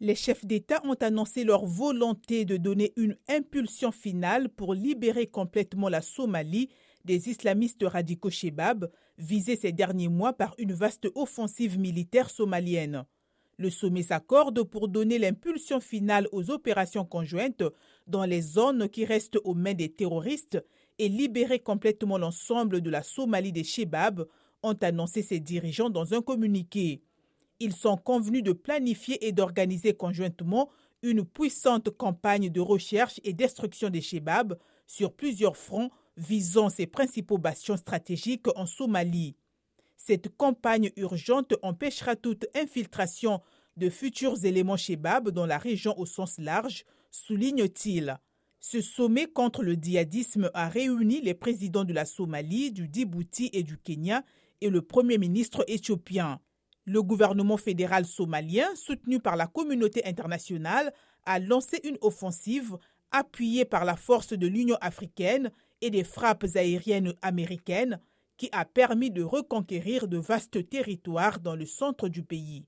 Les chefs d'État ont annoncé leur volonté de donner une impulsion finale pour libérer complètement la Somalie des islamistes radicaux Shebab, visés ces derniers mois par une vaste offensive militaire somalienne. Le sommet s'accorde pour donner l'impulsion finale aux opérations conjointes dans les zones qui restent aux mains des terroristes et libérer complètement l'ensemble de la Somalie des Shebab, ont annoncé ses dirigeants dans un communiqué. Ils sont convenus de planifier et d'organiser conjointement une puissante campagne de recherche et destruction des Shebab sur plusieurs fronts visant ses principaux bastions stratégiques en Somalie. Cette campagne urgente empêchera toute infiltration de futurs éléments Shebab dans la région au sens large, souligne-t-il. Ce sommet contre le djihadisme a réuni les présidents de la Somalie, du Djibouti et du Kenya et le Premier ministre éthiopien. Le gouvernement fédéral somalien, soutenu par la communauté internationale, a lancé une offensive appuyée par la force de l'Union africaine et des frappes aériennes américaines qui a permis de reconquérir de vastes territoires dans le centre du pays.